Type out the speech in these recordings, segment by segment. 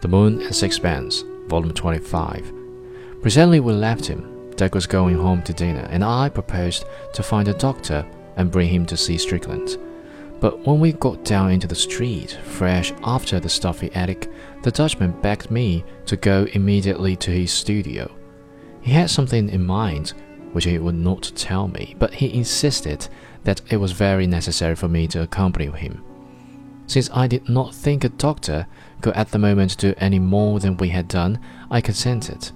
The Moon and Sixpence, Volume 25. Presently we left him. Dirk was going home to dinner, and I proposed to find a doctor and bring him to see Strickland. But when we got down into the street, fresh after the stuffy attic, the Dutchman begged me to go immediately to his studio. He had something in mind which he would not tell me, but he insisted that it was very necessary for me to accompany him. Since I did not think a doctor could at the moment do any more than we had done, I consented.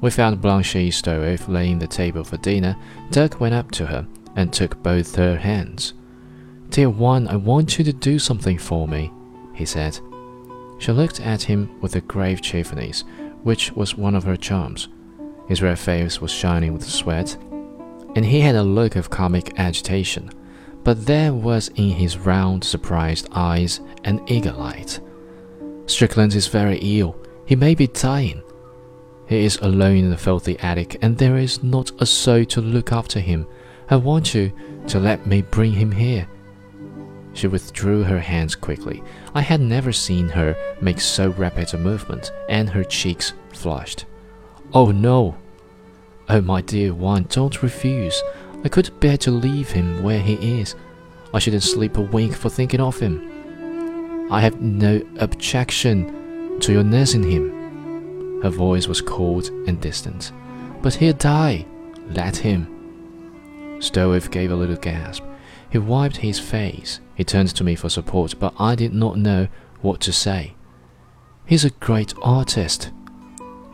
We found Blanche Stroeve laying the table for dinner. Dirk went up to her and took both her hands. Dear one, I want you to do something for me, he said. She looked at him with a grave cheerfulness, which was one of her charms. His red face was shining with sweat, and he had a look of comic agitation but there was in his round, surprised eyes an eager light. Strickland is very ill. He may be dying. He is alone in the filthy attic, and there is not a soul to look after him. I want you to let me bring him here. She withdrew her hands quickly. I had never seen her make so rapid a movement, and her cheeks flushed. Oh no! Oh, my dear one, don't refuse. I couldn't bear to leave him where he is. I shouldn't sleep a wink for thinking of him. I have no objection to your nursing him. Her voice was cold and distant. But he'll die. Let him. Stroeve gave a little gasp. He wiped his face. He turned to me for support, but I did not know what to say. He's a great artist.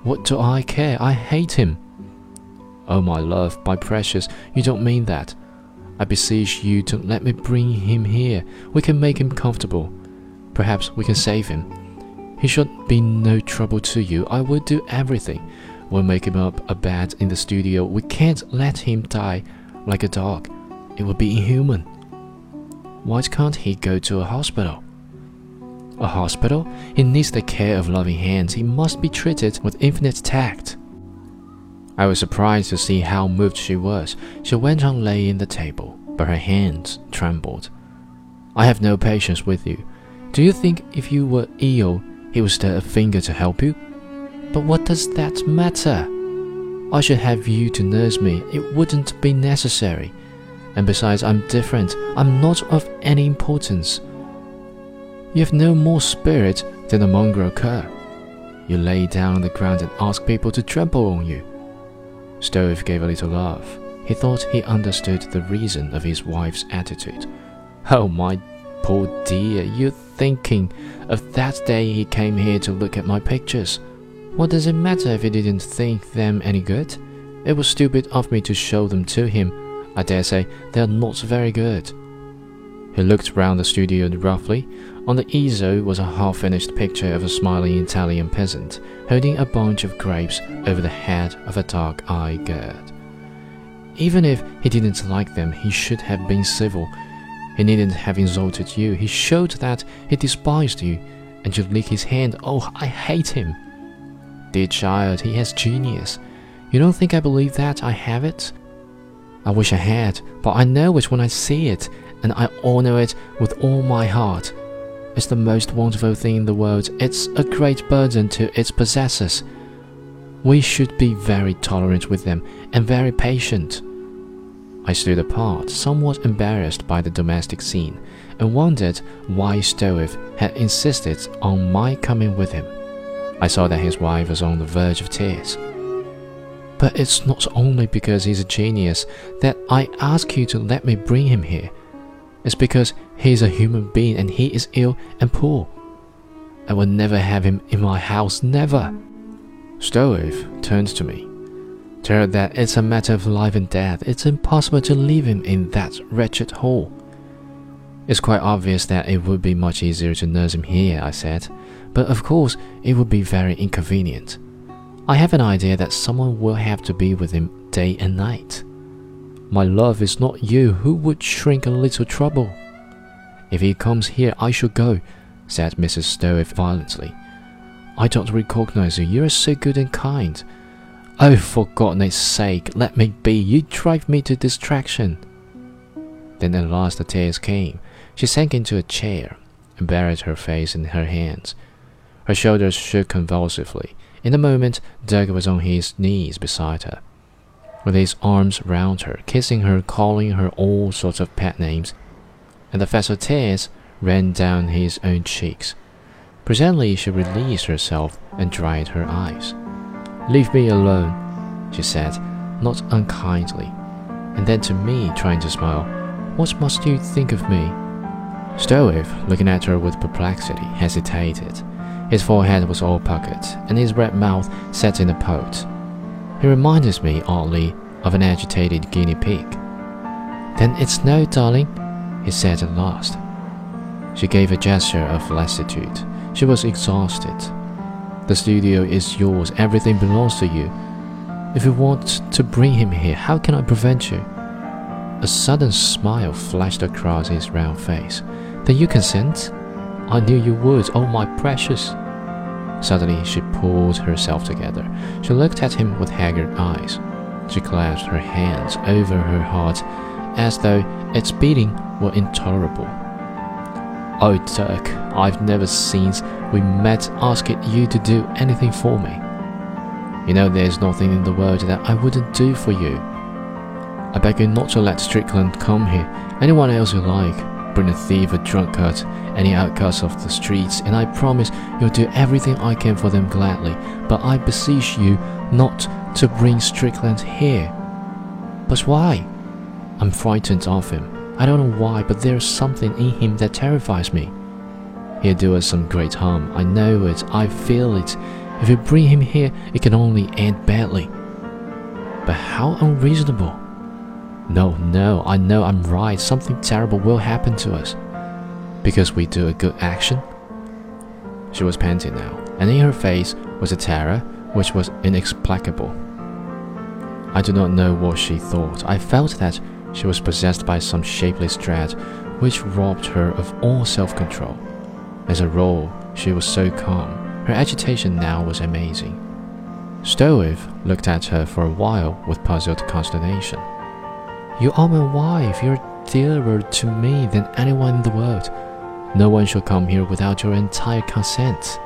What do I care? I hate him. Oh, my love, my precious, you don't mean that. I beseech you to let me bring him here. We can make him comfortable. Perhaps we can save him. He should be no trouble to you. I will do everything. We'll make him up a bed in the studio. We can't let him die like a dog. It would be inhuman. Why can't he go to a hospital? A hospital? He needs the care of loving hands. He must be treated with infinite tact. I was surprised to see how moved she was. She went on laying the table, but her hands trembled. I have no patience with you. Do you think if you were ill, he would stir a finger to help you? But what does that matter? I should have you to nurse me. It wouldn't be necessary. And besides, I'm different. I'm not of any importance. You have no more spirit than a mongrel cur. You lay down on the ground and ask people to trample on you. Stroeve gave a little laugh. He thought he understood the reason of his wife's attitude. Oh, my poor dear, you're thinking of that day he came here to look at my pictures. What does it matter if he didn't think them any good? It was stupid of me to show them to him. I dare say they are not very good. He looked round the studio roughly. On the easel was a half finished picture of a smiling Italian peasant holding a bunch of grapes over the head of a dark eyed girl. Even if he didn't like them, he should have been civil. He needn't have insulted you. He showed that he despised you, and you lick his hand. Oh, I hate him. Dear child, he has genius. You don't think I believe that I have it? I wish I had, but I know it when I see it, and I honor it with all my heart. It's the most wonderful thing in the world. It's a great burden to its possessors. We should be very tolerant with them and very patient. I stood apart, somewhat embarrassed by the domestic scene, and wondered why Stroeve had insisted on my coming with him. I saw that his wife was on the verge of tears. But it's not only because he's a genius that I ask you to let me bring him here. It's because he is a human being and he is ill and poor. I will never have him in my house, never. Stroeve turned to me. Tell her that it's a matter of life and death. It's impossible to leave him in that wretched hole. It's quite obvious that it would be much easier to nurse him here, I said, but of course it would be very inconvenient. I have an idea that someone will have to be with him day and night. My love is not you who would shrink a little trouble. If he comes here, I shall go, said Mrs. Stroeve violently. I don't recognize you. You are so good and kind. Oh, for goodness sake, let me be. You drive me to distraction. Then at last the tears came. She sank into a chair and buried her face in her hands. Her shoulders shook convulsively. In a moment, Dirk was on his knees beside her, with his arms round her, kissing her, calling her all sorts of pet names, and the fast tears ran down his own cheeks. Presently, she released herself and dried her eyes. Leave me alone, she said, not unkindly, and then to me, trying to smile, What must you think of me? Stroeve, looking at her with perplexity, hesitated. His forehead was all puckered, and his red mouth set in a pout. He reminded me oddly of an agitated guinea pig. Then it's no, darling, he said at last. She gave a gesture of lassitude. She was exhausted. The studio is yours, everything belongs to you. If you want to bring him here, how can I prevent you? A sudden smile flashed across his round face. Then you consent? I knew you would, oh my precious. Suddenly she pulled herself together. She looked at him with haggard eyes. She clasped her hands over her heart as though its beating were intolerable. Oh, Dirk, I've never since we met asked you to do anything for me. You know there's nothing in the world that I wouldn't do for you. I beg you not to let Strickland come here. Anyone else you like. Bring a thief, a drunkard, any outcast of the streets, and I promise you'll do everything I can for them gladly. But I beseech you not to bring Strickland here. But why? I'm frightened of him. I don't know why, but there's something in him that terrifies me. He'll do us some great harm. I know it. I feel it. If you bring him here, it can only end badly. But how unreasonable! No, no, I know I'm right. Something terrible will happen to us. Because we do a good action? She was panting now, and in her face was a terror which was inexplicable. I do not know what she thought. I felt that she was possessed by some shapeless dread which robbed her of all self control. As a rule, she was so calm. Her agitation now was amazing. Stroeve looked at her for a while with puzzled consternation. You are my wife. You're dearer to me than anyone in the world. No one shall come here without your entire consent.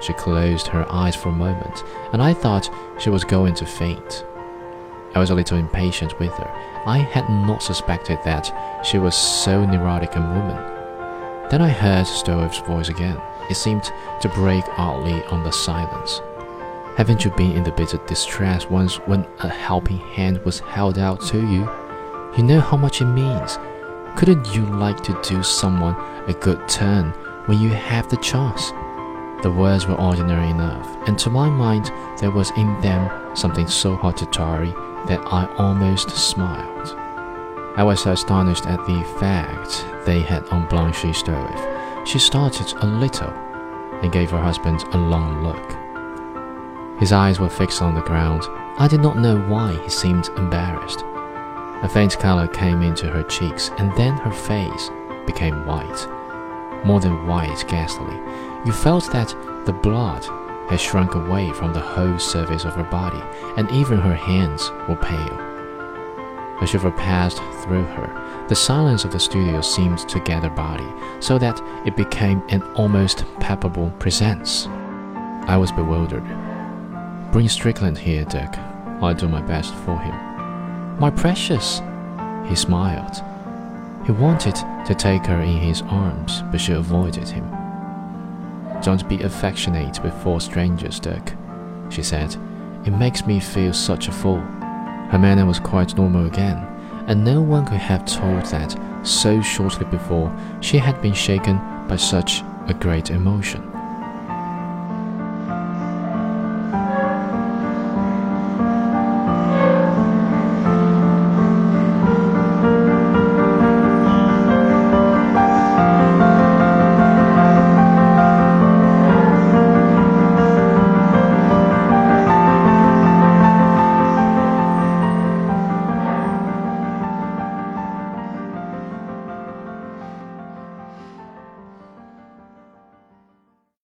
She closed her eyes for a moment, and I thought she was going to faint. I was a little impatient with her. I had not suspected that she was so neurotic a woman. Then I heard Stroeve's voice again. It seemed to break oddly on the silence. Haven't you been in the bitter distress once when a helping hand was held out to you? You know how much it means. Couldn't you like to do someone a good turn when you have the chance? The words were ordinary enough, and to my mind there was in them something so hot to tarry that I almost smiled. I was astonished at the effect they had on Blanche Stroeve. She started a little and gave her husband a long look. His eyes were fixed on the ground. I did not know why he seemed embarrassed. A faint color came into her cheeks, and then her face became white. More than white, ghastly. You felt that the blood had shrunk away from the whole surface of her body, and even her hands were pale. A shiver passed through her. The silence of the studio seemed to gather body, so that it became an almost palpable presence. I was bewildered. Bring Strickland here, Dirk. I'll do my best for him. My precious! He smiled. He wanted to take her in his arms, but she avoided him. Don't be affectionate before strangers, Dirk, she said. It makes me feel such a fool. Her manner was quite normal again, and no one could have told that so shortly before she had been shaken by such a great emotion.